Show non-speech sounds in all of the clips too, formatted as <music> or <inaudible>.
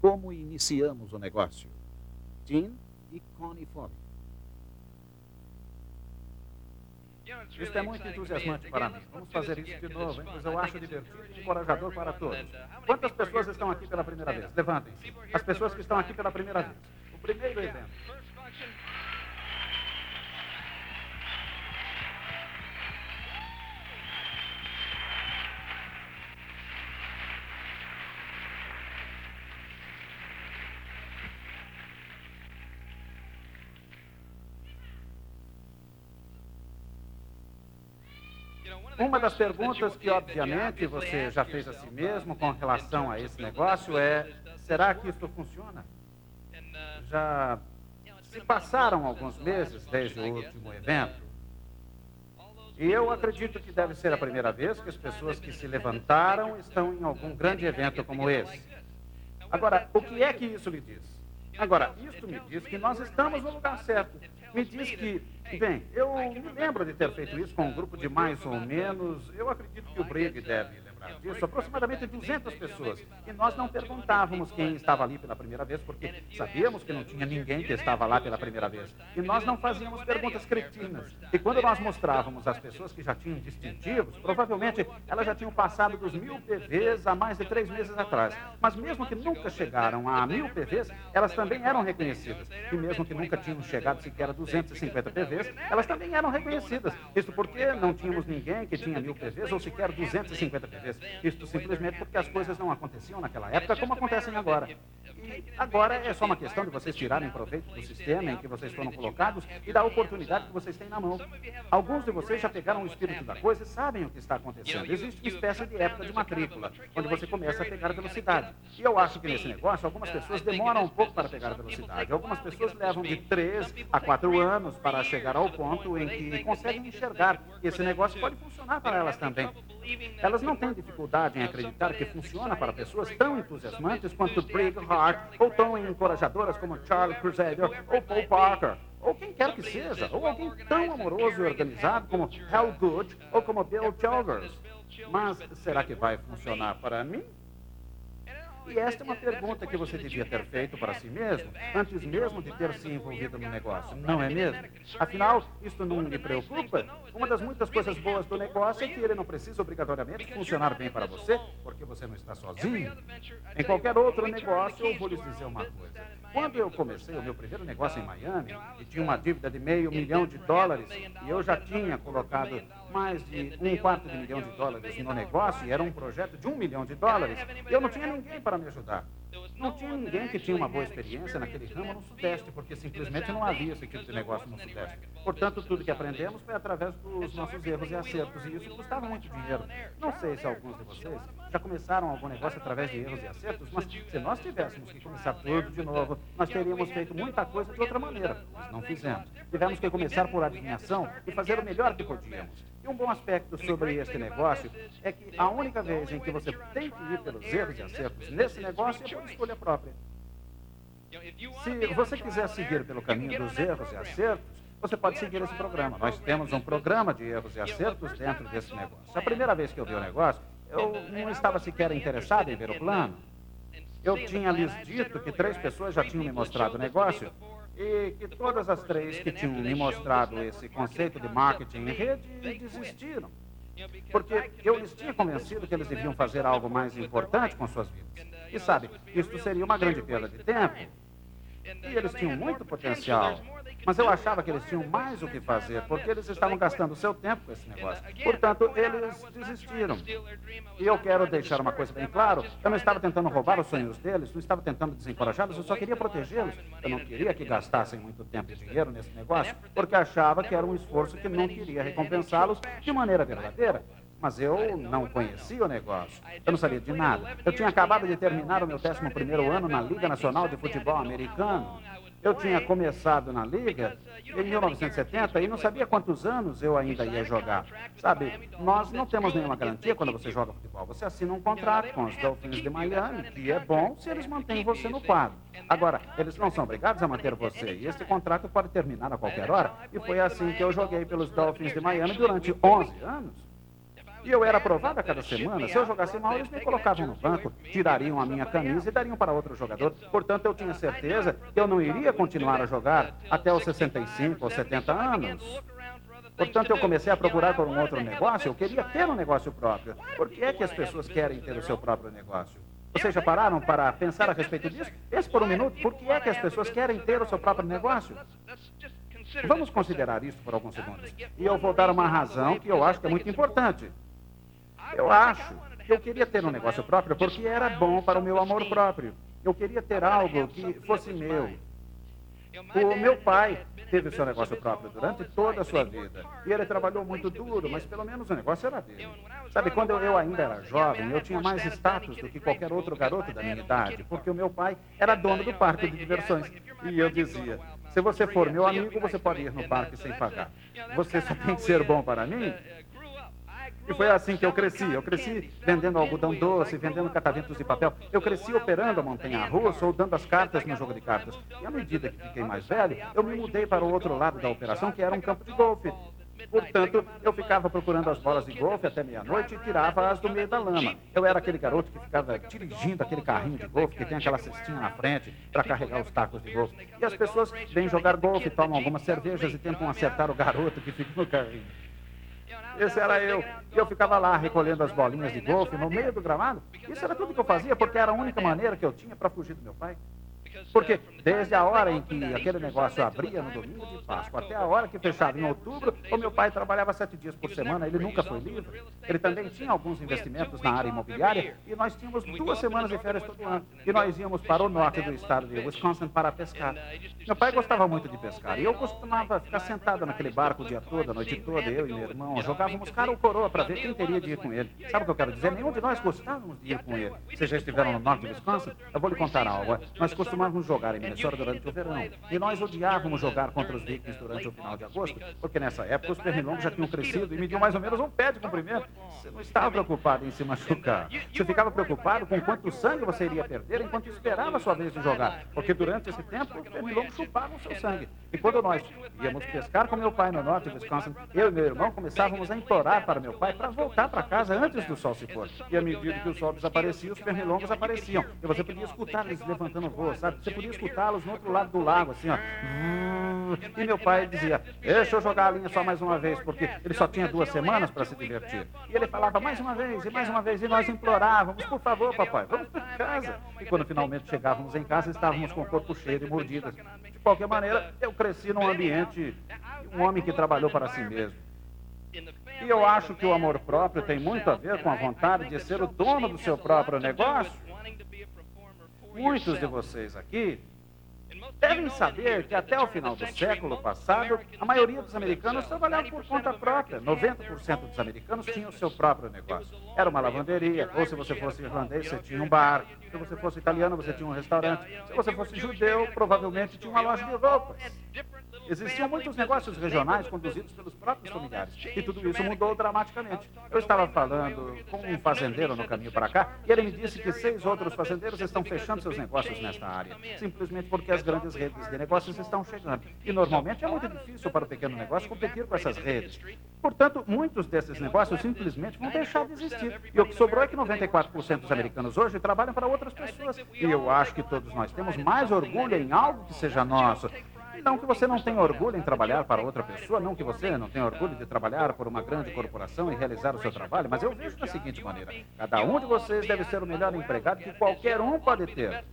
como iniciamos o negócio. Tim e Connie Foley. Isto é muito entusiasmante para mim. Vamos fazer isso de novo, hein? pois eu acho divertido e encorajador para todos. Quantas pessoas estão aqui pela primeira vez? Levantem-se. As pessoas que estão aqui pela primeira vez. O primeiro evento. Uma das perguntas que, obviamente, você já fez a si mesmo com relação a esse negócio é: será que isso funciona? Já se passaram alguns meses desde o último evento. E eu acredito que deve ser a primeira vez que as pessoas que se levantaram estão em algum grande evento como esse. Agora, o que é que isso me diz? Agora, isso me diz que nós estamos no lugar certo. Me diz que Bem, eu me lembro de ter feito isso com um grupo de mais ou menos. Eu acredito que o Brigg deve disso, aproximadamente 200 pessoas. E nós não perguntávamos quem estava ali pela primeira vez, porque sabíamos que não tinha ninguém que estava lá pela primeira vez. E nós não fazíamos perguntas cretinas. E quando nós mostrávamos as pessoas que já tinham distintivos, provavelmente elas já tinham passado dos mil PVs há mais de três meses atrás. Mas mesmo que nunca chegaram a mil PVs, elas também eram reconhecidas. E mesmo que nunca tinham chegado sequer a 250 PVs, elas também eram reconhecidas. Isso porque não tínhamos ninguém que tinha mil PVs ou sequer 250 PVs. Isto simplesmente porque as coisas não aconteciam naquela época como acontecem agora. E agora é só uma questão de vocês tirarem proveito do sistema em que vocês foram colocados e da oportunidade que vocês têm na mão. Alguns de vocês já pegaram o espírito da coisa e sabem o que está acontecendo. Existe uma espécie de época de matrícula, onde você começa a pegar velocidade. E eu acho que nesse negócio, algumas pessoas demoram um pouco para pegar velocidade. Algumas pessoas levam de 3 a 4 anos para chegar ao ponto em que conseguem enxergar que esse negócio pode funcionar para elas também. Elas não têm dificuldade em acreditar que funciona para pessoas tão entusiasmantes quanto Brig Hart, ou tão encorajadoras como Charlie Crusader ou Paul Parker, ou quem quer que seja, ou alguém tão amoroso e organizado como Hal Good ou como Bill Chalmers. Mas será que vai funcionar para mim? E esta é uma pergunta que você devia ter feito para si mesmo, antes mesmo de ter se envolvido no negócio, não é mesmo? Afinal, isto não lhe preocupa? Uma das muitas coisas boas do negócio é que ele não precisa obrigatoriamente funcionar bem para você, porque você não está sozinho. Em qualquer outro negócio, eu vou lhes dizer uma coisa. Quando eu comecei o meu primeiro negócio em Miami, e tinha uma dívida de meio milhão de dólares, e eu já tinha colocado mais de um quarto de milhão de dólares no negócio, e era um projeto de um milhão de dólares, eu não tinha ninguém para me ajudar. Não tinha ninguém que tinha uma boa experiência naquele ramo no Sudeste, porque simplesmente não havia esse tipo de negócio no Sudeste. Portanto, tudo que aprendemos foi através dos nossos erros e acertos, e isso custava muito dinheiro. Não sei se alguns de vocês já começaram algum negócio através de erros e acertos, mas se nós tivéssemos que começar tudo de novo, nós teríamos feito muita coisa de outra maneira, mas não fizemos. Tivemos que começar por adivinhação e fazer o melhor que podíamos. E um bom aspecto sobre este negócio é que a única vez em que você tem que ir pelos erros e acertos nesse negócio é por escolha própria. Se você quiser seguir pelo caminho dos erros e acertos, você pode seguir esse programa. Nós temos um programa de erros e acertos dentro desse negócio. A primeira vez que eu vi o negócio, eu não estava sequer interessado em ver o plano. Eu tinha lhes dito que três pessoas já tinham me mostrado o negócio e que todas as três que tinham me mostrado esse conceito de marketing em rede desistiram. Porque eu lhes tinha convencido que eles deviam fazer algo mais importante com suas vidas. E sabe, isto seria uma grande perda de tempo. E eles tinham muito potencial. Mas eu achava que eles tinham mais o que fazer, porque eles estavam gastando seu tempo com esse negócio. Portanto, eles desistiram. E eu quero deixar uma coisa bem claro: eu não estava tentando roubar os sonhos deles, não estava tentando desencorajá-los, eu só queria protegê-los. Eu não queria que gastassem muito tempo e dinheiro nesse negócio, porque achava que era um esforço que não queria recompensá-los de maneira verdadeira. Mas eu não conhecia o negócio. Eu não sabia de nada. Eu tinha acabado de terminar o meu 11 ano na Liga Nacional de Futebol Americano. Eu tinha começado na liga em 1970 e não sabia quantos anos eu ainda ia jogar. Sabe, nós não temos nenhuma garantia quando você joga futebol. Você assina um contrato com os Dolphins de Miami, que é bom se eles mantêm você no quadro. Agora, eles não são obrigados a manter você e esse contrato pode terminar a qualquer hora. E foi assim que eu joguei pelos Dolphins de Miami durante 11 anos. E eu era aprovado a cada semana. Se eu jogasse mal, eles me colocavam no banco, tirariam a minha camisa e dariam para outro jogador. Portanto, eu tinha certeza que eu não iria continuar a jogar até os 65 ou 70 anos. Portanto, eu comecei a procurar por um outro negócio. Eu queria ter um negócio próprio. Por que é que as pessoas querem ter o seu próprio negócio? Vocês já pararam para pensar a respeito disso? Pense por um minuto. Por que é que as pessoas querem ter o seu próprio negócio? Vamos considerar isso por alguns segundos. E eu vou dar uma razão que eu acho que é muito importante. Eu acho que eu queria ter um negócio próprio porque era bom para o meu amor próprio. Eu queria ter algo que fosse meu. O meu pai teve o seu negócio próprio durante toda a sua vida. E ele trabalhou muito duro, mas pelo menos o negócio era dele. Sabe, quando eu ainda era jovem, eu tinha mais status do que qualquer outro garoto da minha idade, porque o meu pai era dono do parque de diversões. E eu dizia: se você for meu amigo, você pode ir no parque sem pagar. Você só tem que ser bom para mim e foi assim que eu cresci. Eu cresci vendendo algodão doce, vendendo cataventos de papel. Eu cresci operando a montanha russa ou dando as cartas no jogo de cartas. E à medida que fiquei mais velho, eu me mudei para o outro lado da operação, que era um campo de golfe. Portanto, eu ficava procurando as bolas de golfe até meia-noite e tirava-as do meio da lama. Eu era aquele garoto que ficava dirigindo aquele carrinho de golfe que tem aquela cestinha na frente para carregar os tacos de golfe. E as pessoas vêm jogar golfe, tomam algumas cervejas e tentam acertar o garoto que fica no carrinho. Esse era eu. Eu ficava lá recolhendo as bolinhas de golfe no meio do gramado. Isso era tudo que eu fazia, porque era a única maneira que eu tinha para fugir do meu pai. Porque desde a hora em que aquele negócio abria no domingo de Páscoa até a hora que fechava em outubro, o meu pai trabalhava sete dias por semana, ele nunca foi livre. Ele também tinha alguns investimentos na área imobiliária e nós tínhamos duas semanas de férias todo ano. E nós íamos para o norte do estado de Wisconsin para pescar. Meu pai gostava muito de pescar e eu costumava ficar sentado naquele barco o dia todo, a noite toda, eu e meu irmão. Jogávamos cara ou coroa para ver quem teria de ir com ele. Sabe o que eu quero dizer? Nenhum de nós gostávamos de ir com ele. Vocês já estiveram no norte de Wisconsin? Eu vou lhe contar algo. Nós costumávamos costumávamos jogar em Minnesota durante o verão. E nós odiávamos jogar contra os Vikings durante o final de agosto, porque nessa época os pernilongos já tinham crescido e mediam mais ou menos um pé de comprimento. Você não estava preocupado em se machucar. Você ficava preocupado com quanto sangue você iria perder enquanto esperava a sua vez de jogar. Porque durante esse tempo os pernilongos chupavam seu sangue. E quando nós íamos pescar com meu pai no norte de Wisconsin, eu e meu irmão começávamos a implorar para meu pai para voltar para casa antes do sol se pôr. E à medida que o sol desaparecia, os pernilongos apareciam. E você podia escutar eles levantando voo, sabe? Você podia escutá-los no outro lado do lago, assim, ó. E meu pai dizia: Deixa eu jogar a linha só mais uma vez, porque ele só tinha duas semanas para se divertir. E ele falava mais uma vez e mais uma vez, e nós implorávamos: Por favor, papai, vamos para casa. E quando finalmente chegávamos em casa, estávamos com o corpo cheio de mordidas. De qualquer maneira, eu cresci num ambiente um homem que trabalhou para si mesmo. E eu acho que o amor próprio tem muito a ver com a vontade de ser o dono do seu próprio negócio. Muitos de vocês aqui devem saber que até o final do século passado, a maioria dos americanos trabalhava por conta própria. 90% dos americanos tinham o seu próprio negócio. Era uma lavanderia, ou se você fosse irlandês, você tinha um bar. Se você fosse italiano, você tinha um restaurante. Se você fosse judeu, provavelmente tinha uma loja de roupas. Existiam muitos negócios regionais conduzidos pelos próprios familiares. E tudo isso mudou dramaticamente. Eu estava falando com um fazendeiro no caminho para cá e ele me disse que seis outros fazendeiros estão fechando seus negócios nesta área, simplesmente porque as grandes redes de negócios estão chegando. E normalmente é muito difícil para o pequeno negócio competir com essas redes. Portanto, muitos desses negócios simplesmente vão deixar de existir. E o que sobrou é que 94% dos americanos hoje trabalham para outras pessoas. E eu acho que todos nós temos mais orgulho em algo que seja nosso. Não que você não tenha orgulho em trabalhar para outra pessoa, não que você não tenha orgulho de trabalhar por uma grande corporação e realizar o seu trabalho, mas eu vejo da seguinte maneira: cada um de vocês deve ser o melhor empregado que qualquer um pode ter.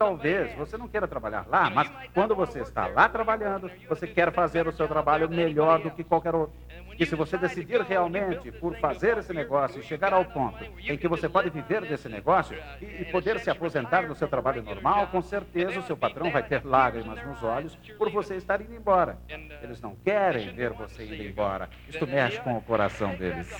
Talvez você não queira trabalhar lá, mas quando você está lá trabalhando, você quer fazer o seu trabalho melhor do que qualquer outro. E se você decidir realmente por fazer esse negócio e chegar ao ponto em que você pode viver desse negócio e, poder se aposentar do seu trabalho normal, com certeza o seu patrão vai ter lágrimas nos olhos por você estar indo embora. Eles não querem ver você indo embora. Isto mexe com o coração deles.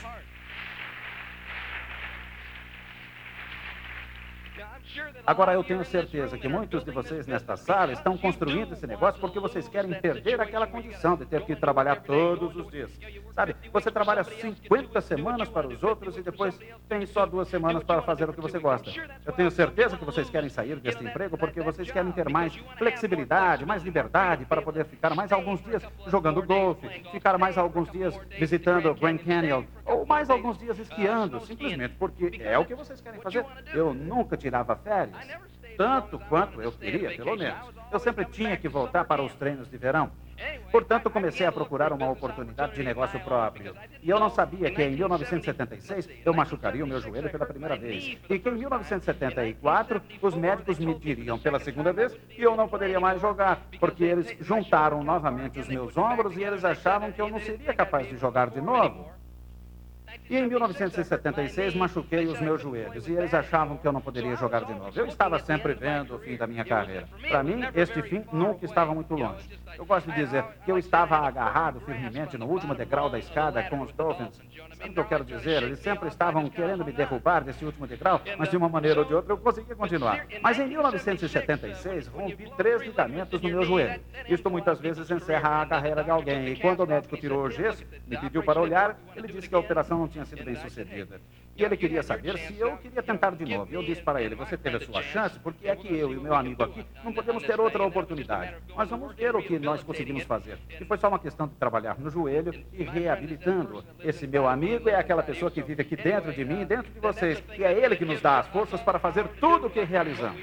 Agora, eu tenho certeza que muitos de vocês nesta sala estão construindo esse negócio porque vocês querem perder aquela condição de ter que trabalhar todos os dias. Sabe, você trabalha 50 semanas para os outros e depois tem só duas semanas para fazer o que você gosta. Eu tenho certeza que vocês querem sair deste emprego porque vocês querem ter mais flexibilidade, mais liberdade para poder ficar mais alguns dias jogando golfe, ficar mais alguns dias visitando o Grand Canyon Ou mais alguns dias esquiando, simplesmente porque é o que vocês querem fazer. Eu nunca tirava férias, tanto quanto eu queria, pelo menos. Eu sempre tinha que voltar para os treinos de verão. Portanto, comecei a procurar uma oportunidade de negócio próprio. E eu não sabia que em 1976 eu machucaria o meu joelho pela primeira vez. E que em 1974 os médicos me diriam pela segunda vez que eu não poderia mais jogar, porque eles juntaram novamente os meus ombros e eles achavam que eu não seria capaz de jogar de novo. E em 1976 machuquei os meus joelhos e eles achavam que eu não poderia jogar de novo. Eu estava sempre vendo o fim da minha carreira. Para mim, este fim nunca estava muito longe. Eu gosto de dizer que eu estava agarrado firmemente no último degrau da escada com os Dolphins. Sabe o que eu quero dizer? Eles sempre estavam querendo me derrubar desse último degrau, mas de uma maneira ou de outra eu consegui continuar. Mas em 1976 rompi três ligamentos no meu joelho. Isto muitas vezes encerra a carreira de alguém. E quando o médico tirou o gesso, me pediu para olhar, ele disse que a operação não tinha tinha sido bem sucedida. E ele queria saber se eu queria tentar de novo. Eu disse para ele: Você teve a sua chance, porque é que eu e o meu amigo aqui não podemos ter outra oportunidade. Mas vamos ver o que nós conseguimos fazer. E foi só uma questão de trabalhar no joelho e reabilitando. Esse meu amigo é aquela pessoa que vive aqui dentro de mim, dentro de vocês. E é ele que nos dá as forças para fazer tudo o que realizamos.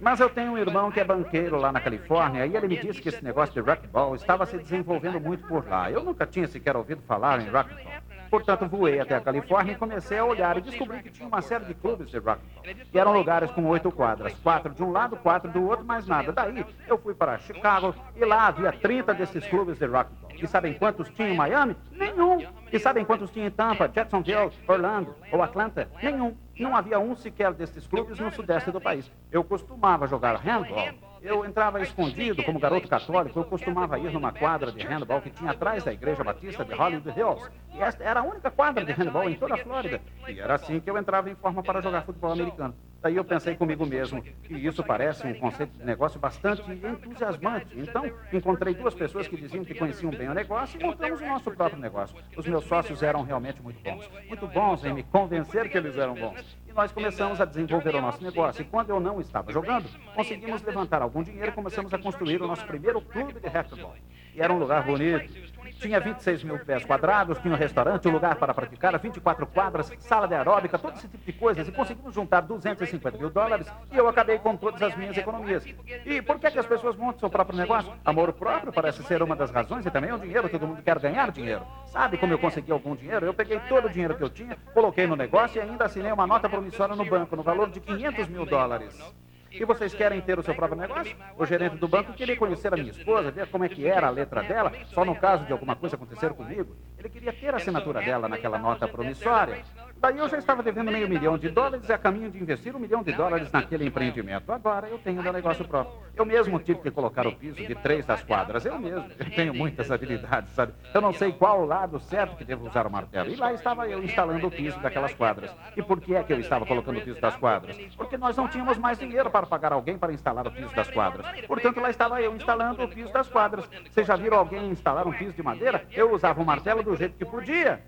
Mas eu tenho um irmão que é banqueiro lá na Califórnia e ele me disse que esse negócio de racquetball estava se desenvolvendo muito por lá. Eu nunca tinha sequer ouvido falar em racquetball. Portanto, voei até a Califórnia e comecei a olhar e descobri que tinha uma série de clubes de racquetball. E eram lugares com oito quadras, quatro de um lado, quatro do outro, mais nada. Daí, eu fui para Chicago e lá havia 30 desses clubes de racquetball. E sabem quantos tinha em Miami? Nenhum. E sabem quantos tinha em Tampa, Jacksonville, Orlando ou Atlanta? Nenhum. Não havia um sequer desses clubes no sudeste do país. Eu costumava jogar handball eu entrava escondido como garoto católico. Eu costumava ir numa quadra de handball que tinha atrás da Igreja Batista de Hollywood Hills. E esta era a única quadra de handball em toda a Flórida. E era assim que eu entrava em forma para jogar futebol americano. Daí eu pensei comigo mesmo que isso parece um conceito de negócio bastante entusiasmante. Então, encontrei duas pessoas que diziam que conheciam bem o negócio e montamos o nosso próprio negócio. Os meus sócios eram realmente muito bons. Muito bons em me convencer que eles eram bons nós começamos a desenvolver o nosso negócio. E quando eu não estava jogando, conseguimos levantar algum dinheiro e começamos a construir o nosso primeiro clube de racquetball. E era um lugar bonito, tinha 26 mil pés quadrados, tinha um restaurante, um lugar para praticar, 24 quadras, sala de aeróbica, todo esse tipo de coisas. E conseguimos juntar 250 mil dólares e eu acabei com todas as minhas economias. E por que, que as pessoas montam seu próprio negócio? Amor próprio parece ser uma das razões e também é o dinheiro. Todo mundo quer ganhar dinheiro. Sabe como eu consegui algum dinheiro? Eu peguei todo o dinheiro que eu tinha, coloquei no negócio e ainda assinei uma nota promissória no banco no valor de 500 mil dólares. E vocês querem ter o seu próprio negócio? O gerente do banco queria conhecer a minha esposa, ver como é que era a letra dela, só no caso de alguma coisa acontecer comigo. Ele queria ter a assinatura dela naquela nota promissória. Daí eu já estava devendo meio milhão de dólares e a caminho de investir um milhão de dólares naquele empreendimento. Agora eu tenho meu negócio próprio. Eu mesmo tive que colocar o piso de três das quadras. Eu mesmo. Eu tenho muitas habilidades, sabe? Eu não sei qual lado certo que devo usar o martelo. E lá estava eu instalando o piso daquelas quadras. E por que é que eu estava colocando o piso das quadras? Porque nós não tínhamos mais dinheiro para pagar alguém para instalar o piso das quadras. Portanto, lá estava eu instalando o piso das quadras. Vocês já viram alguém instalar um piso de madeira? Eu usava o martelo do jeito que podia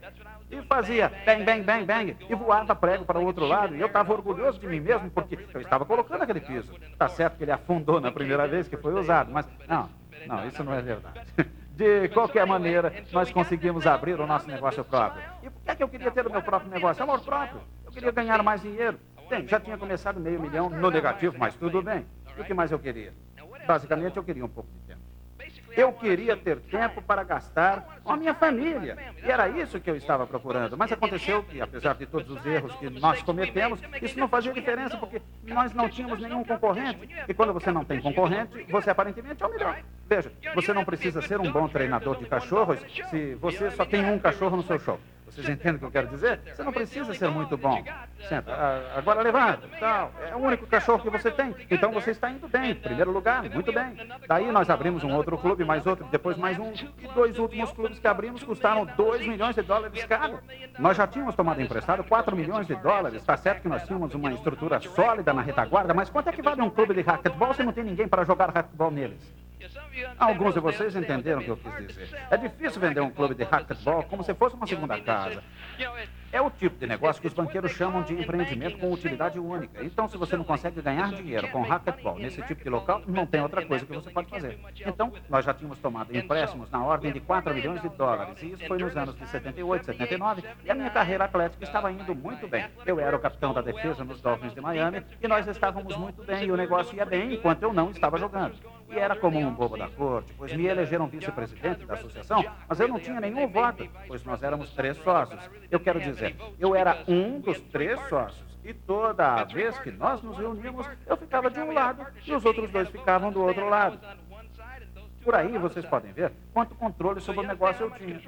e fazia bang, bang, bang, bang, e voava prego para o outro lado. E eu estava orgulhoso de mim mesmo, porque eu estava colocando aquele piso. Está certo que ele afundou na primeira vez que foi usado, mas não, não, isso não é verdade. <laughs> De qualquer maneira, nós conseguimos abrir o nosso negócio próprio. E por que, é que eu queria ter o meu próprio negócio? Amor próprio. Eu queria ganhar mais dinheiro. Bem, já tinha começado meio milhão no negativo, mas tudo bem. O que mais eu queria? Basicamente, eu queria um pouco de tempo. Eu queria ter tempo para gastar com a minha família. E era isso que eu estava procurando. Mas aconteceu que, apesar de todos os erros que nós cometemos, isso não fazia diferença, porque nós não tínhamos nenhum concorrente. E quando você não tem concorrente, você aparentemente é o melhor. Veja, você não precisa ser um bom treinador de cachorros se você só tem um cachorro no seu show. Vocês entendem o que eu quero dizer? Você não precisa ser muito bom. Senta, ah, agora levanta. Tal. É o único cachorro que você tem. Então você está indo bem. Primeiro lugar, muito bem. Daí nós abrimos um outro clube, mais outro, depois mais um. E dois últimos clubes que abrimos custaram 2 milhões de dólares cada. Nós já tínhamos tomado emprestado 4 milhões de dólares. Está certo que nós tínhamos uma estrutura sólida na retaguarda, mas quanto é que vale um clube de racquetball se não tem ninguém para jogar racquetball neles? Alguns de vocês entenderam o que eu quis dizer. É difícil vender um clube de racquetball como se fosse uma segunda casa. É o tipo de negócio que os banqueiros chamam de empreendimento com utilidade única. Então, se você não consegue ganhar dinheiro com racquetball nesse tipo de local, não tem outra coisa que você pode fazer. Então, nós já tínhamos tomado empréstimos na ordem de 4 milhões de dólares. E isso foi nos anos de 78, 79. E a minha carreira atlética estava indo muito bem. Eu era o capitão da defesa nos Dolphins de Miami e nós estávamos muito bem. E o negócio ia bem enquanto eu não estava jogando. E era como um bobo da corte, pois me elegeram vice-presidente da associação, mas eu não tinha nenhum voto, pois nós éramos três sócios. Eu quero dizer, eu era um dos três sócios. E toda vez que nós nos reuníamos, eu ficava de um lado e os outros dois ficavam do outro lado. Por aí vocês podem ver quanto controle sobre o negócio eu tinha.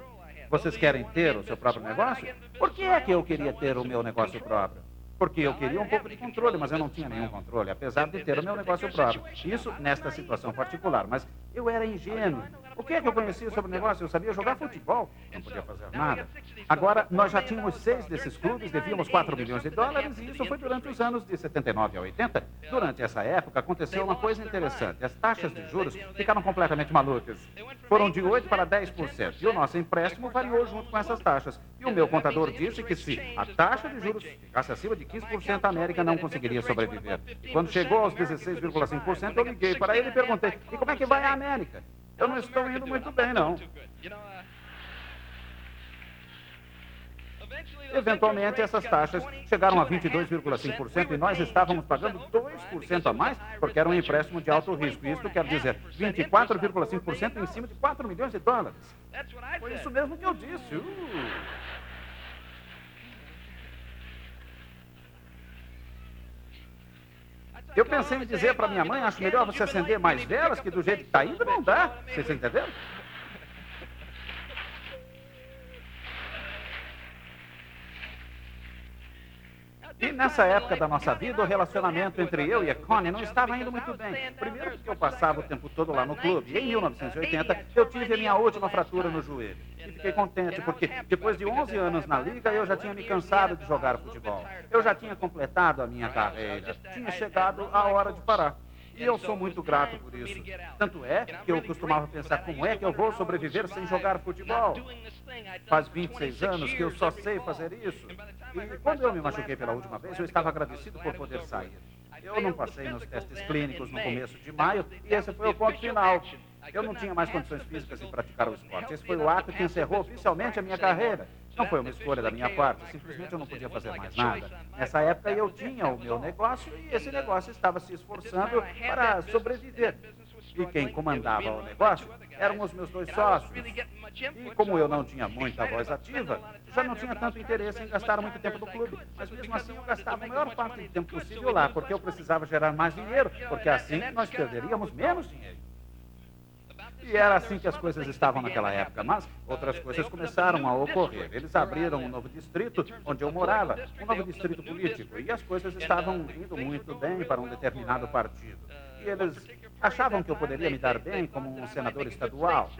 Vocês querem ter o seu próprio negócio? Por que é que eu queria ter o meu negócio próprio? Porque eu queria um pouco de controle, mas eu não tinha nenhum controle, apesar de ter o meu negócio próprio. Isso nesta situação particular, mas eu era ingênuo. O que é que eu conhecia sobre o negócio? Eu sabia jogar futebol, não podia fazer nada. Agora, nós já tínhamos seis desses clubes, devíamos 4 milhões de dólares, e isso foi durante os anos de 79 a 80. Durante essa época, aconteceu uma coisa interessante. As taxas de juros ficaram completamente malucas. Foram de 8% para 10%, e o nosso empréstimo variou junto com essas taxas. E o meu contador disse que se a taxa de juros ficasse acima de 15%, a América não conseguiria sobreviver. E quando chegou aos 16,5%, eu liguei para ele e perguntei, e como é que vai a América? Eu não estou indo muito bem, não. Eventualmente, essas taxas chegaram a 22,5% e nós estávamos pagando 2% a mais porque era um empréstimo de alto risco. Isso quer dizer 24,5% em cima de 4 milhões de dólares. Foi isso mesmo que eu disse. Uh. Eu pensei em dizer para minha mãe, acho melhor você acender mais velas, que do jeito que está indo não dá. Vocês entenderam? Nessa época da nossa vida, o relacionamento entre eu e a Connie não estava indo muito bem. Primeiro porque eu passava o tempo todo lá no clube. E em 1980, eu tive a minha última fratura no joelho. E fiquei contente porque depois de 11 anos na liga, eu já tinha me cansado de jogar futebol. Eu já tinha completado a minha carreira. Tinha chegado a hora de parar. E eu sou muito grato por isso. Tanto é que eu costumava pensar como é que eu vou sobreviver sem jogar futebol. Faz 26 anos que eu só sei fazer isso. E quando eu me machuquei pela última vez, eu estava agradecido por poder sair. Eu não passei nos testes clínicos no começo de maio e esse foi o ponto final. Eu não tinha mais condições físicas em praticar o esporte. Esse foi o ato que encerrou oficialmente a minha carreira. Não foi uma escolha da minha parte, simplesmente eu não podia fazer mais nada. Nessa época eu tinha o meu negócio e esse negócio estava se esforçando para sobreviver. E quem comandava o negócio eram os meus dois sócios. E como eu não tinha muita voz ativa, já não tinha tanto interesse em gastar muito tempo no clube. Mas mesmo assim eu gastava a maior parte do tempo possível lá, porque eu precisava gerar mais dinheiro, porque assim nós perderíamos menos dinheiro. E era assim que as coisas estavam naquela época, mas outras coisas começaram a ocorrer. Eles abriram um novo distrito onde eu morava, um novo distrito político, e as coisas estavam indo muito bem para um determinado partido. E eles achavam que eu poderia me dar bem como um senador estadual.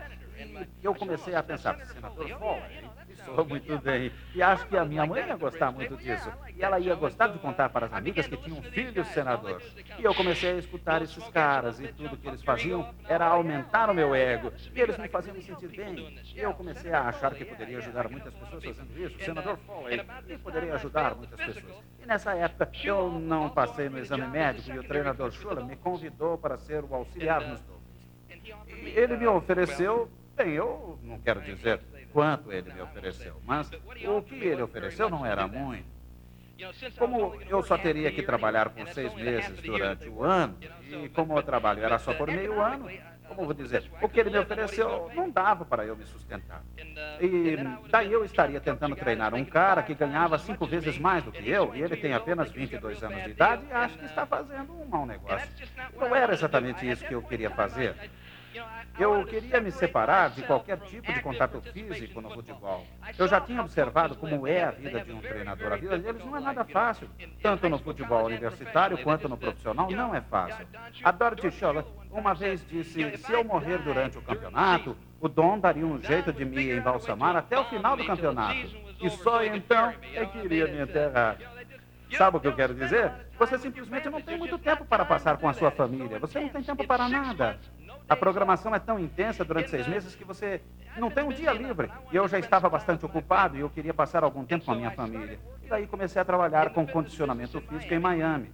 E eu comecei a pensar, senador Fowler, Soou muito bem. E acho que a minha mãe ia gostar muito disso. E ela ia gostar de contar para as amigas que tinham filhos senadores. E eu comecei a escutar esses caras e tudo que eles faziam era aumentar o meu ego. E eles me faziam me sentir bem. E eu comecei a achar que poderia ajudar muitas pessoas fazendo isso. O senador Foley e poderia ajudar muitas pessoas. E nessa época eu não passei no exame médico e o treinador Schuller me convidou para ser o auxiliar nos Dolphins. E ele me ofereceu, bem, eu não quero dizer quanto ele me ofereceu, mas o que ele ofereceu não era muito. Como eu só teria que trabalhar por seis meses durante o ano, e como o trabalho era só por meio ano, como vou dizer, o que ele me ofereceu não dava para eu me sustentar. E daí eu estaria tentando treinar um cara que ganhava cinco vezes mais do que eu, e ele tem apenas 22 anos de idade e acho que está fazendo um mau negócio. Não era exatamente isso que eu queria fazer. Eu queria me separar de qualquer tipo de contato físico no futebol. Eu já tinha observado como é a vida de um treinador. A vida deles não é nada fácil. Tanto no futebol universitário quanto no profissional, não é fácil. A Dorothy Scholler uma vez disse: se eu morrer durante o campeonato, o Dom daria um jeito de me embalsamar até o final do campeonato. E só então é que iria me enterrar. Sabe o que eu quero dizer? Você simplesmente não tem muito tempo para passar com a sua família. Você não tem tempo para nada. A programação é tão intensa durante seis meses que você não tem um dia livre. E eu já estava bastante ocupado e eu queria passar algum tempo com a minha família. E daí comecei a trabalhar com condicionamento físico em Miami.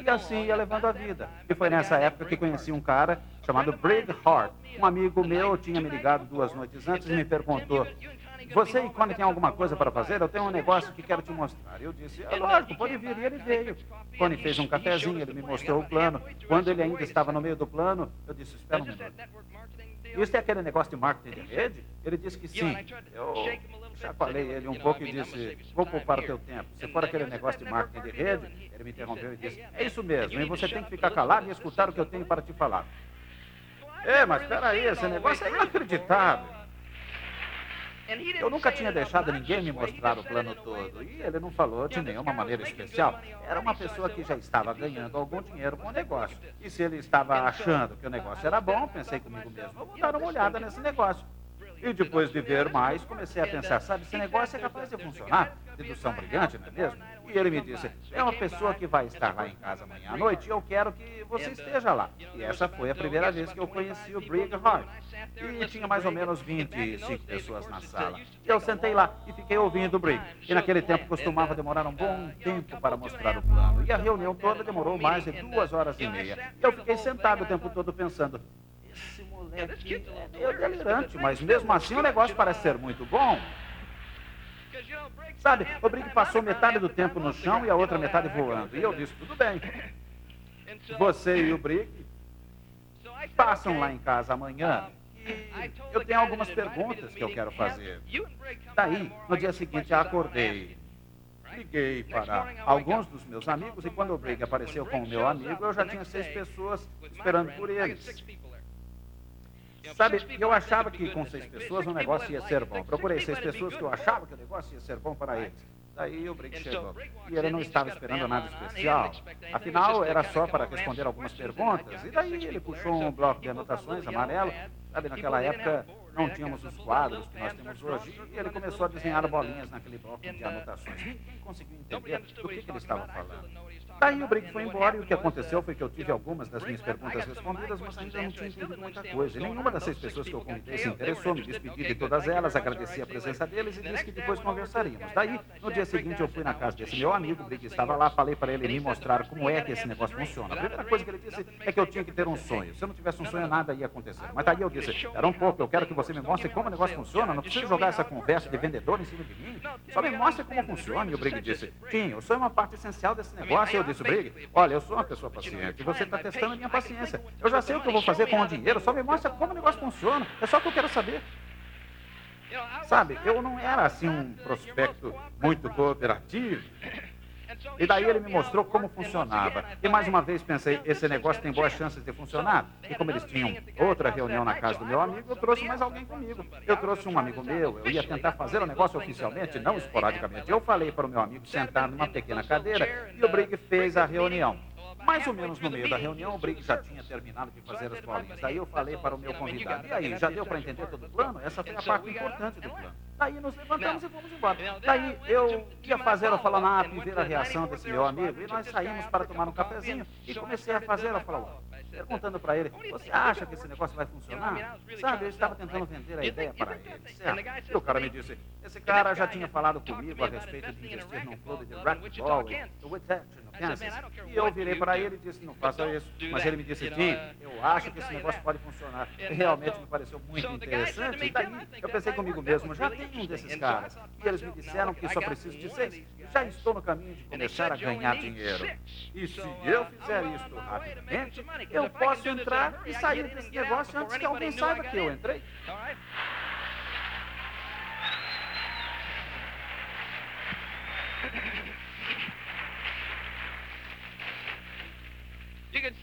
E assim ia levando a vida. E foi nessa época que conheci um cara chamado Brig Hart. Um amigo meu tinha me ligado duas noites antes e me perguntou: Você e Connie tem alguma coisa para fazer? Eu tenho um negócio que quero te mostrar. Eu disse: É lógico, pode vir. E ele veio. Connie fez um cafezinho, ele me mostrou o plano. Quando ele ainda estava no meio do plano, eu disse: Espera um minuto. Isso é aquele negócio de marketing de rede? Ele disse que sim. Eu chacoalhei ele um pouco e disse, vou poupar o teu tempo. Se for aquele negócio de marketing de rede, ele me interrompeu e disse, é isso mesmo, e você tem que ficar calado e escutar o que eu tenho para te falar. É, mas espera aí, esse negócio é inacreditável. Eu nunca tinha deixado ninguém me mostrar o plano todo. E ele não falou de nenhuma maneira especial. Era uma pessoa que já estava ganhando algum dinheiro com o negócio. E se ele estava achando que o negócio era bom, pensei comigo mesmo, vou dar uma olhada nesse negócio. E depois de ver mais, comecei a pensar, sabe, esse negócio é capaz de funcionar? Dedução brilhante, não é mesmo? E ele me disse, é uma pessoa que vai estar lá em casa amanhã à noite e eu quero que você esteja lá. E essa foi a primeira vez que eu conheci o Brig Hart. E tinha mais ou menos 25 pessoas na sala. Eu sentei lá e fiquei ouvindo o Brig. E naquele tempo costumava demorar um bom tempo para mostrar o plano. E a reunião toda demorou mais de duas horas e meia. Eu fiquei sentado o tempo todo pensando, esse moleque é delirante, mas mesmo assim o negócio parece ser muito bom. Sabe, o Brig passou metade do tempo no chão e a outra metade voando. E eu disse, tudo bem. Você e o Brig passam lá em casa amanhã. E eu tenho algumas perguntas que eu quero fazer. Daí, no dia seguinte, acordei. Liguei para alguns dos meus amigos e quando o Brig apareceu com o meu amigo, eu já tinha seis pessoas esperando por eles. Sabe, eu achava que com seis pessoas o negócio ia ser bom. Procurei seis pessoas que eu achava que o negócio ia ser bom para eles. Daí o Brick chegou. E ele não estava esperando nada especial. Afinal, era só para responder algumas perguntas. E daí ele puxou um bloco de anotações amarelo. Sabe, naquela época não tínhamos os quadros que nós temos hoje. E ele começou a desenhar bolinhas naquele bloco de anotações. Ninguém conseguiu entender do que, que ele estava falando. Daí o Brick foi embora e o que aconteceu foi que eu tive algumas das minhas perguntas respondidas, mas ainda não tinha entendido muita coisa. E nenhuma das seis pessoas que eu convidei se interessou, me despedi de todas elas, agradeci a presença deles e disse que depois conversaríamos. Daí, no dia seguinte, eu fui na casa desse meu amigo, o Brick estava lá, falei para ele me mostrar como é que esse negócio funciona. A primeira coisa que ele disse é que eu tinha que ter um sonho. Se eu não tivesse um sonho, nada ia acontecer. Mas daí eu disse, era um pouco, eu quero que você me mostre como o negócio funciona, não precisa jogar essa conversa de vendedor em cima de mim. Só me mostre como funciona. E o Brick disse, Tim, o sonho é uma parte essencial desse negócio. Eu disse, Brig, olha, eu sou uma pessoa paciente. Você está testando a minha paciência. Eu já sei o que eu vou fazer com o dinheiro. Só me mostra como o negócio funciona. É só o que eu quero saber. Sabe, eu não era assim um prospecto muito cooperativo. E daí ele me mostrou como funcionava. E mais uma vez pensei, esse negócio tem boas chances de funcionar. E como eles tinham outra reunião na casa do meu amigo, eu trouxe mais alguém comigo. Eu trouxe um amigo meu, eu ia tentar fazer o negócio oficialmente, não esporadicamente. Eu falei para o meu amigo sentar numa pequena cadeira e o Brig fez a reunião. Mais ou menos no meio da reunião, o Brig já tinha terminado de fazer as bolinhas. Daí eu falei para o meu convidado, e aí, já deu para entender todo o plano? Essa foi a parte importante do plano. Daí nos levantamos e fomos embora. Daí eu ia fazer o Falanap e ver a reação desse meu amigo, e nós saímos para tomar um cafezinho e comecei a fazer o Falanap perguntando para ele, você acha que esse negócio vai funcionar? Sabe, eu estava tentando vender a ideia para ele, certo? E o cara me disse, esse cara já tinha falado comigo a respeito de investir num clube de racquetball em Whitehaven, no Kansas. E eu virei para ele e disse, não faça isso. Mas ele me disse, Tim, eu acho que esse negócio pode funcionar. E realmente me pareceu muito interessante. E daí eu pensei comigo mesmo, já tem um desses caras. E eles me disseram que só preciso de seis. Já estou no caminho de começar a ganhar dinheiro. E se eu fizer isso rapidamente, eu posso entrar e sair desse negócio antes que alguém saiba que eu entrei.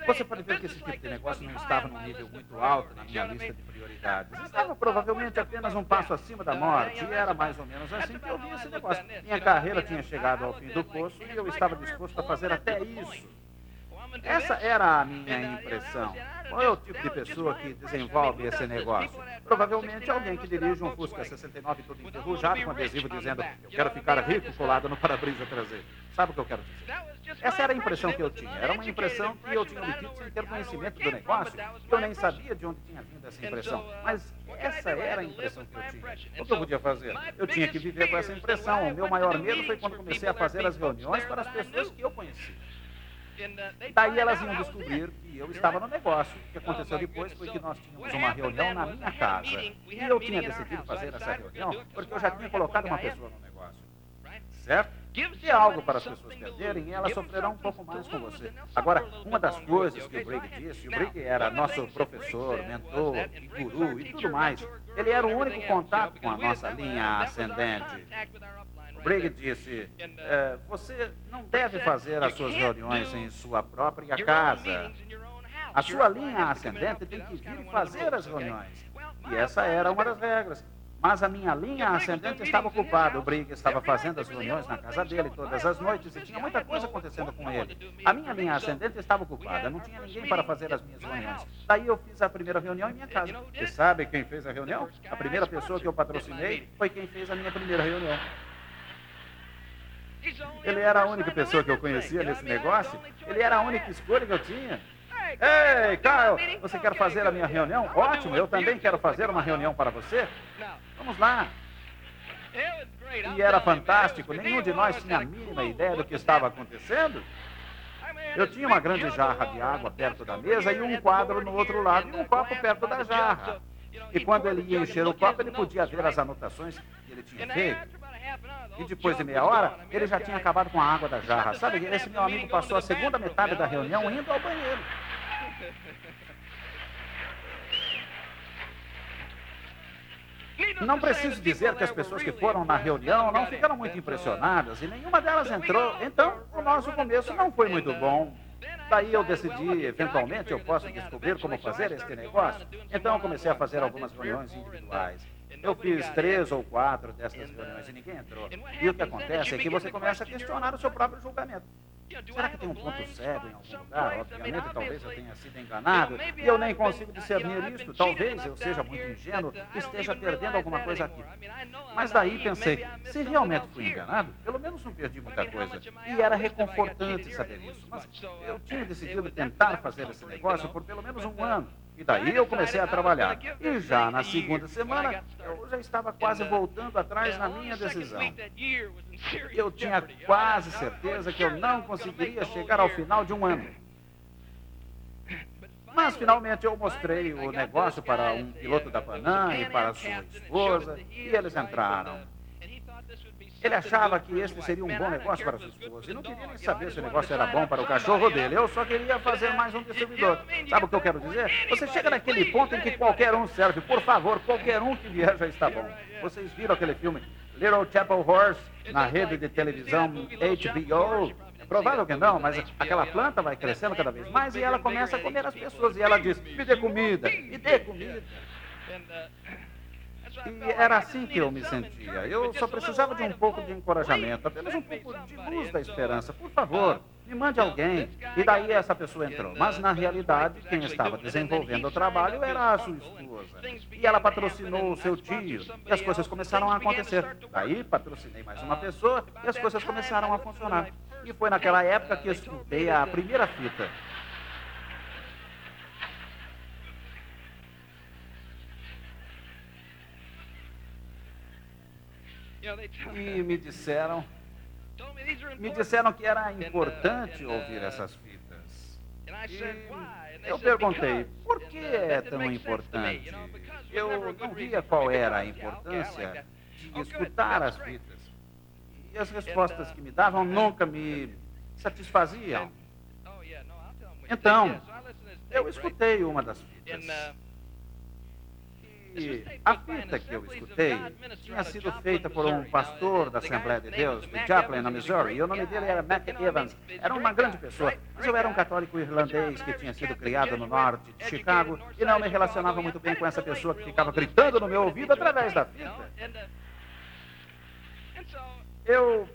Você pode ver que esse tipo de negócio não estava num nível muito alto na minha lista de prioridades. Estava provavelmente apenas um passo acima da morte. E era mais ou menos assim que eu vi esse negócio. Minha carreira tinha chegado ao fim do poço e eu estava disposto a fazer até isso. Essa era a minha impressão. Qual é o tipo de pessoa que desenvolve esse negócio? Provavelmente alguém que dirige um Fusca 69 todo enferrujado com adesivo dizendo eu quero ficar rico colado no para-brisa traseiro. Sabe o que eu quero dizer? Essa era a impressão que eu tinha. Era uma impressão que eu tinha obtido sem ter conhecimento do negócio. Eu nem sabia de onde tinha vindo essa impressão. Mas essa era a impressão que eu tinha. O que eu podia fazer? Eu tinha que viver com essa impressão. O meu maior medo foi quando comecei a fazer as reuniões para as pessoas que eu conhecia. Daí elas iam descobrir que eu estava no negócio. O que aconteceu depois foi que nós tínhamos uma reunião na minha casa. E eu tinha decidido fazer essa reunião porque eu já tinha colocado uma pessoa no negócio. Certo? Dê algo para as pessoas perderem e elas sofrerão um pouco mais com você. Agora, uma das coisas que o Brigg disse, o Brigg era nosso professor, mentor, guru e tudo mais. Ele era o único contato com a nossa linha ascendente. Brigg disse: é, Você não deve fazer as suas reuniões em sua própria casa. A sua linha ascendente tem que vir fazer as reuniões. E essa era uma das regras. Mas a minha linha ascendente estava ocupada. O Brigg estava fazendo as reuniões na casa dele todas as noites e tinha muita coisa acontecendo com ele. A minha linha ascendente estava ocupada. Não tinha ninguém para fazer as minhas reuniões. Daí eu fiz a primeira reunião em minha casa. E sabe quem fez a reunião? A primeira pessoa que eu patrocinei foi quem fez a minha primeira reunião. Ele era a única pessoa que eu conhecia nesse negócio. Ele era a única escolha que eu tinha. Ei, Kyle, você quer fazer a minha reunião? Ótimo, eu também quero fazer uma reunião para você. Vamos lá. E era fantástico, nenhum de nós tinha a mínima ideia do que estava acontecendo. Eu tinha uma grande jarra de água perto da mesa e um quadro no outro lado e um copo perto da jarra. E quando ele ia encher o copo, ele podia ver as anotações que ele tinha feito. E depois de meia hora, ele já tinha acabado com a água da jarra. Sabe, esse meu amigo passou a segunda metade da reunião indo ao banheiro. Não preciso dizer que as pessoas que foram na reunião não ficaram muito impressionadas e nenhuma delas entrou. Então, o nosso começo não foi muito bom. Daí eu decidi, eventualmente, eu posso descobrir como fazer este negócio. Então, eu comecei a fazer algumas reuniões individuais. Eu fiz três ou quatro dessas reuniões e ninguém entrou. E o que acontece é que você começa a questionar o seu próprio julgamento. Será que tem um ponto cego em algum lugar? Obviamente, talvez eu tenha sido enganado e eu nem consigo discernir isto. Talvez eu seja muito ingênuo e esteja perdendo alguma coisa aqui. Mas daí pensei, se realmente fui enganado, pelo menos não perdi muita coisa. E era reconfortante saber isso. Mas eu tinha decidido tentar fazer esse negócio por pelo menos um ano. E daí eu comecei a trabalhar. E já na segunda semana, eu já estava quase voltando atrás na minha decisão. Eu tinha quase certeza que eu não conseguiria chegar ao final de um ano. Mas finalmente eu mostrei o negócio para um piloto da Panam e para sua esposa, e eles entraram. Ele achava que este seria um bom negócio para sua esposa. E não queria nem saber se o negócio era bom para o cachorro dele. Eu só queria fazer mais um distribuidor. Sabe o que eu quero dizer? Você chega naquele ponto em que qualquer um serve. Por favor, qualquer um que vier já está bom. Vocês viram aquele filme Little Chapel Horse na rede de televisão HBO? É provável que não, mas aquela planta vai crescendo cada vez mais e ela começa a comer as pessoas. E ela diz: me dê comida, me dê comida. E era assim que eu me sentia. Eu só precisava de um pouco de encorajamento, apenas um pouco de luz da esperança. Por favor, me mande alguém. E daí essa pessoa entrou. Mas na realidade, quem estava desenvolvendo o trabalho era a sua esposa. E ela patrocinou o seu tio. E as coisas começaram a acontecer. Daí patrocinei mais uma pessoa e as coisas começaram a funcionar. E foi naquela época que escutei a primeira fita. E me disseram, me disseram que era importante ouvir essas fitas. E eu perguntei, por que é tão importante? Eu não via qual era a importância de escutar as fitas. E as respostas que me davam nunca me satisfaziam. Então, eu escutei uma das fitas. A fita que eu escutei tinha sido feita por um pastor da Assembleia de Deus, de Joplin, na Missouri, e o nome dele era Mac Evans. Era uma grande pessoa, mas eu era um católico irlandês que tinha sido criado no norte de Chicago e não me relacionava muito bem com essa pessoa que ficava gritando no meu ouvido através da fita. Eu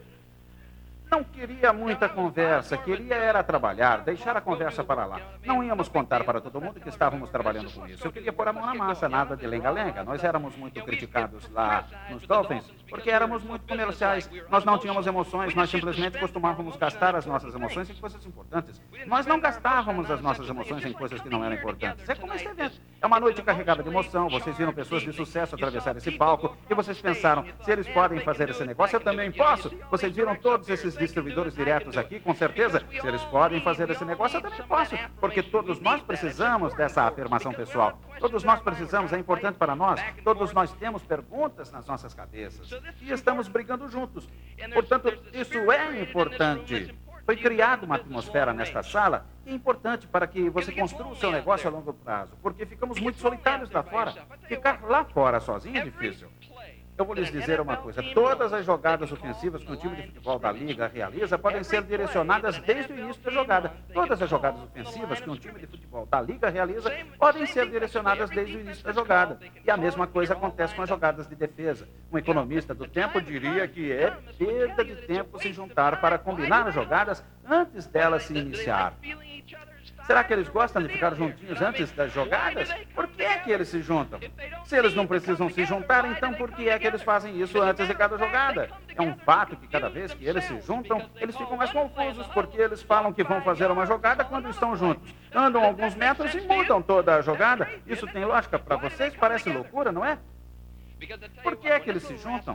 Não queria muita conversa, queria era trabalhar, deixar a conversa para lá. Não íamos contar para todo mundo que estávamos trabalhando com isso. Eu queria pôr a mão na massa, nada de lenga-lenga. Nós éramos muito criticados lá nos Dolphins, porque éramos muito comerciais. Nós não tínhamos emoções, nós simplesmente costumávamos gastar as nossas emoções em coisas importantes. Nós não gastávamos as nossas emoções em coisas que não eram importantes. É como este evento. É uma noite carregada de emoção. Vocês viram pessoas de sucesso atravessar esse palco e vocês pensaram, se eles podem fazer esse negócio, eu também posso. Vocês viram todos esses distribuidores diretos aqui, com certeza. Se eles podem fazer esse negócio, eu também posso. Porque todos nós precisamos dessa afirmação pessoal. Todos nós precisamos, é importante para nós. Todos nós temos perguntas nas nossas cabeças. E estamos brigando juntos. Portanto, isso é importante. Foi criada uma atmosfera nesta sala que é importante para que você construa o seu negócio a longo prazo, porque ficamos muito solitários lá fora. Ficar lá fora sozinho é difícil. Eu vou lhes dizer uma coisa: todas as jogadas ofensivas que o time de futebol da Liga realiza podem ser direcionadas desde o início da jogada. Todas as jogadas ofensivas que um time de futebol da Liga realiza podem ser direcionadas desde o início da jogada. E a mesma coisa acontece com as jogadas de defesa. Um economista do tempo diria que é perda de tempo se juntar para combinar as jogadas antes delas se iniciar. Será que eles gostam de ficar juntinhos antes das jogadas? Por que é que eles se juntam? Se eles não precisam se juntar, então por que é que eles fazem isso antes de cada jogada? É um fato que cada vez que eles se juntam, eles ficam mais confusos, porque eles falam que vão fazer uma jogada quando estão juntos. Andam alguns metros e mudam toda a jogada. Isso tem lógica para vocês? Parece loucura, não é? Por que é que eles se juntam?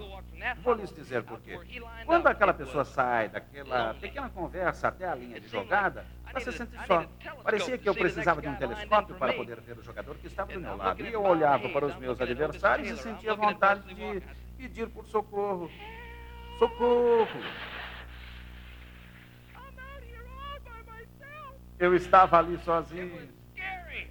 Vou lhes dizer por quê. Quando aquela pessoa sai daquela pequena conversa até a linha de jogada, ela se sente só. Parecia que eu precisava de um telescópio para poder ver o jogador que estava do meu lado. E eu olhava para os meus adversários e sentia vontade de pedir por socorro. Socorro! Eu estava ali sozinho.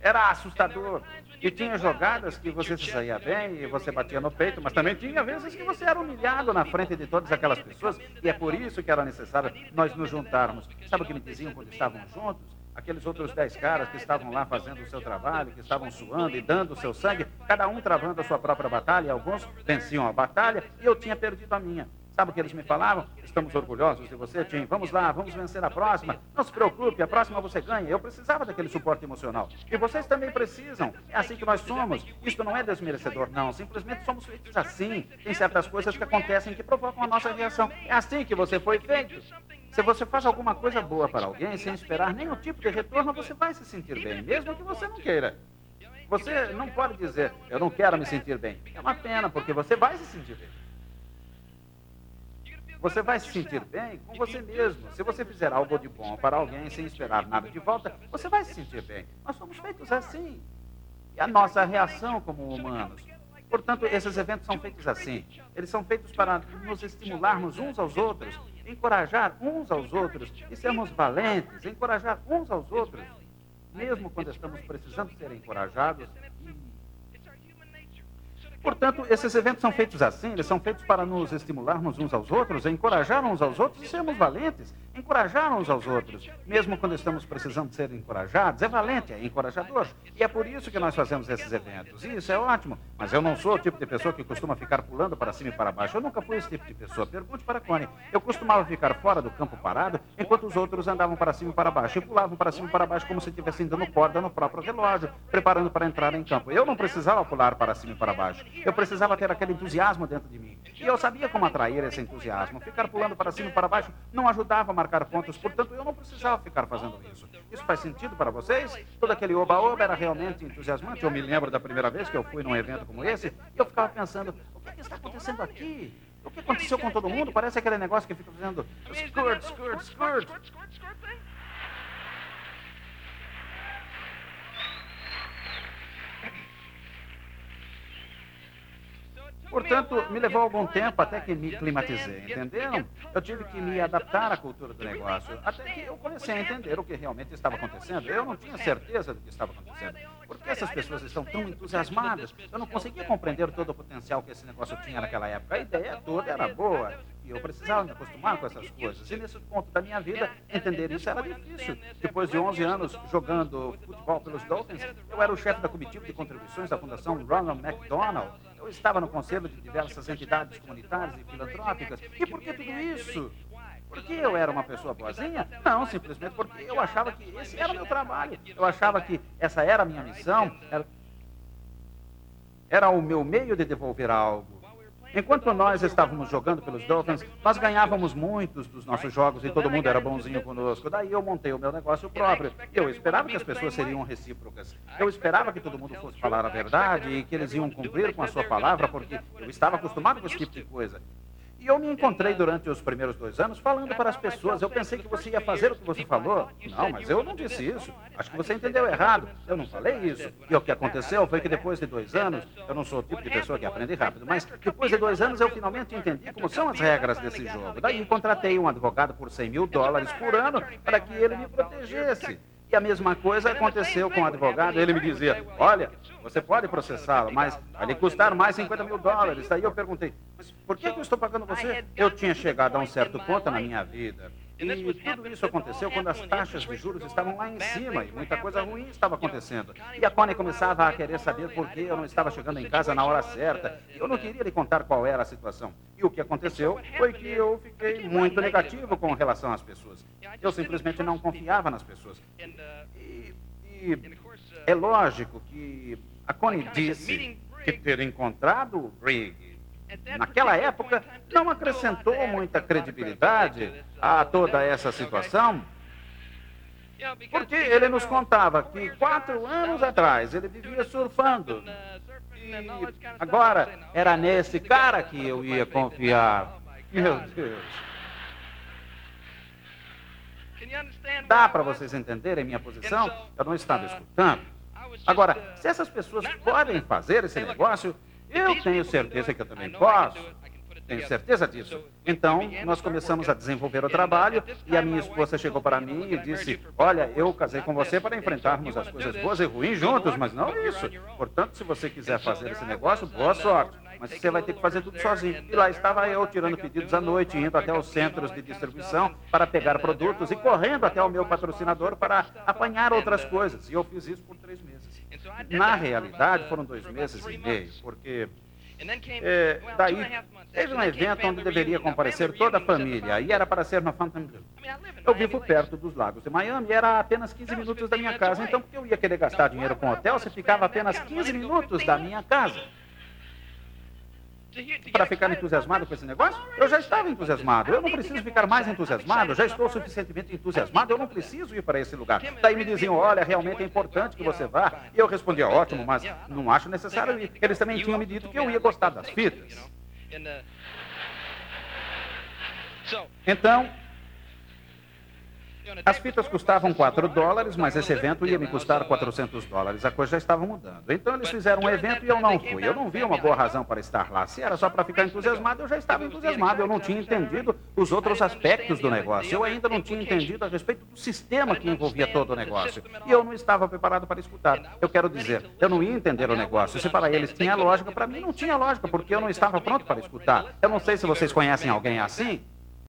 Era assustador. E tinha jogadas que você se saía bem e você batia no peito, mas também tinha vezes que você era humilhado na frente de todas aquelas pessoas. E é por isso que era necessário nós nos juntarmos. Sabe o que me diziam quando estavam juntos? Aqueles outros dez caras que estavam lá fazendo o seu trabalho, que estavam suando e dando o seu sangue, cada um travando a sua própria batalha. Alguns venciam a batalha e eu tinha perdido a minha. Sabe o que eles me falavam? Estamos orgulhosos de você, Tim. Vamos lá, vamos vencer a próxima. Não se preocupe, a próxima você ganha. Eu precisava daquele suporte emocional. E vocês também precisam. É assim que nós somos. Isto não é desmerecedor, não. Simplesmente somos feitos assim. Tem certas coisas que acontecem que provocam a nossa reação. É assim que você foi feito. Se você faz alguma coisa boa para alguém sem esperar nenhum tipo de retorno, você vai se sentir bem, mesmo que você não queira. Você não pode dizer, eu não quero me sentir bem. É uma pena, porque você vai se sentir bem. Você vai se sentir bem com você mesmo. Se você fizer algo de bom para alguém sem esperar nada de volta, você vai se sentir bem. Nós somos feitos assim. E a nossa reação como humanos. Portanto, esses eventos são feitos assim. Eles são feitos para nos estimularmos uns aos outros, encorajar uns aos outros e sermos valentes, encorajar uns aos outros, mesmo quando estamos precisando ser encorajados Portanto, esses eventos são feitos assim, eles são feitos para nos estimularmos uns aos outros, encorajar uns aos outros e sermos valentes, encorajar uns aos outros, mesmo quando estamos precisando ser encorajados, é valente, é encorajador. E é por isso que nós fazemos esses eventos. Isso é ótimo, mas eu não sou o tipo de pessoa que costuma ficar pulando para cima e para baixo. Eu nunca fui esse tipo de pessoa. Pergunte para a Connie. Eu costumava ficar fora do campo parado, enquanto os outros andavam para cima e para baixo, e pulavam para cima e para baixo como se estivessem dando corda no próprio relógio, preparando para entrar em campo. Eu não precisava pular para cima e para baixo. Eu precisava ter aquele entusiasmo dentro de mim. E eu sabia como atrair esse entusiasmo. Ficar pulando para cima e para baixo não ajudava a marcar pontos, portanto eu não precisava ficar fazendo isso. Isso faz sentido para vocês? Todo aquele oba-oba era realmente entusiasmante. Eu me lembro da primeira vez que eu fui num evento como esse eu ficava pensando: o que, é que está acontecendo aqui? O que aconteceu com todo mundo? Parece aquele negócio que fica fazendo skirt, skirt, skirt. Portanto, me levou algum tempo até que me climatizei, entenderam? Eu tive que me adaptar à cultura do negócio, até que eu comecei a entender o que realmente estava acontecendo. Eu não tinha certeza do que estava acontecendo. Por que essas pessoas estão tão entusiasmadas? Eu não conseguia compreender todo o potencial que esse negócio tinha naquela época. A ideia toda era boa. E eu precisava me acostumar com essas coisas. E nesse ponto da minha vida, entender isso era difícil. Depois de 11 anos jogando futebol pelos Dolphins, eu era o chefe da comitiva de contribuições da Fundação Ronald McDonald. Eu estava no conselho de diversas entidades comunitárias e filantrópicas. E por que tudo isso? Porque eu era uma pessoa boazinha? Não, simplesmente porque eu achava que esse era o meu trabalho. Eu achava que essa era a minha missão. Era, era o meu meio de devolver algo. Enquanto nós estávamos jogando pelos Dolphins, nós ganhávamos muitos dos nossos jogos e todo mundo era bonzinho conosco. Daí eu montei o meu negócio próprio. Eu esperava que as pessoas seriam recíprocas. Eu esperava que todo mundo fosse falar a verdade e que eles iam cumprir com a sua palavra, porque eu estava acostumado com esse tipo de coisa. E eu me encontrei durante os primeiros dois anos falando para as pessoas. Eu pensei que você ia fazer o que você falou. Não, mas eu não disse isso. Acho que você entendeu errado. Eu não falei isso. E o que aconteceu foi que depois de dois anos, eu não sou o tipo de pessoa que aprende rápido, mas depois de dois anos eu finalmente entendi como são as regras desse jogo. Daí contratei um advogado por 100 mil dólares por ano para que ele me protegesse. E a mesma coisa aconteceu com o advogado. Ele me dizia: Olha, você pode processá-lo, mas vai lhe custar mais 50 mil dólares. Daí eu perguntei: Mas por que eu estou pagando você? Eu tinha chegado a um certo ponto na minha vida e tudo isso aconteceu quando as taxas de juros estavam lá em cima e muita coisa ruim estava acontecendo. E a Connie começava a querer saber por que eu não estava chegando em casa na hora certa. Eu não queria lhe contar qual era a situação. E o que aconteceu foi que eu fiquei muito negativo com relação às pessoas. Eu simplesmente não confiava nas pessoas. E, e é lógico que a Connie disse que ter encontrado o Briggs naquela época, não acrescentou muita credibilidade a toda essa situação, porque ele nos contava que quatro anos atrás ele vivia surfando. E agora era nesse cara que eu ia confiar. Meu Deus. Dá para vocês entenderem minha posição? Eu não estava escutando. Agora, se essas pessoas podem fazer esse negócio, eu tenho certeza que eu também posso. Tenho certeza disso. Então, nós começamos a desenvolver o trabalho e a minha esposa chegou para mim e disse: Olha, eu casei com você para enfrentarmos as coisas boas e ruins juntos, mas não isso. Portanto, se você quiser fazer esse negócio, boa sorte. Mas você vai ter que fazer tudo sozinho. E lá estava eu tirando pedidos à noite, indo até os centros de distribuição para pegar produtos e correndo até o meu patrocinador para apanhar outras coisas. E eu fiz isso por três meses. Na realidade, foram dois meses e meio, porque é, daí teve um evento onde deveria comparecer toda a família. E era para ser no Fontainebleau. Eu vivo perto dos lagos de Miami era apenas 15 minutos da minha casa, então por que eu ia querer gastar dinheiro com hotel se ficava apenas 15 minutos da minha casa? Para ficar entusiasmado com esse negócio? Eu já estava entusiasmado. Eu não preciso ficar mais entusiasmado. Já estou suficientemente entusiasmado. Eu não preciso ir para esse lugar. Daí me diziam: olha, realmente é importante que você vá. E eu respondia: ótimo, mas não acho necessário ir. Eles também tinham me dito que eu ia gostar das fitas. Então, as fitas custavam 4 dólares, mas esse evento ia me custar 400 dólares. A coisa já estava mudando. Então eles fizeram um evento e eu não fui. Eu não vi uma boa razão para estar lá. Se era só para ficar entusiasmado, eu já estava entusiasmado. Eu não tinha entendido os outros aspectos do negócio. Eu ainda não tinha entendido a respeito do sistema que envolvia todo o negócio. E eu não estava preparado para escutar. Eu quero dizer, eu não ia entender o negócio. Se para eles tinha lógica, para mim não tinha lógica, porque eu não estava pronto para escutar. Eu não sei se vocês conhecem alguém assim.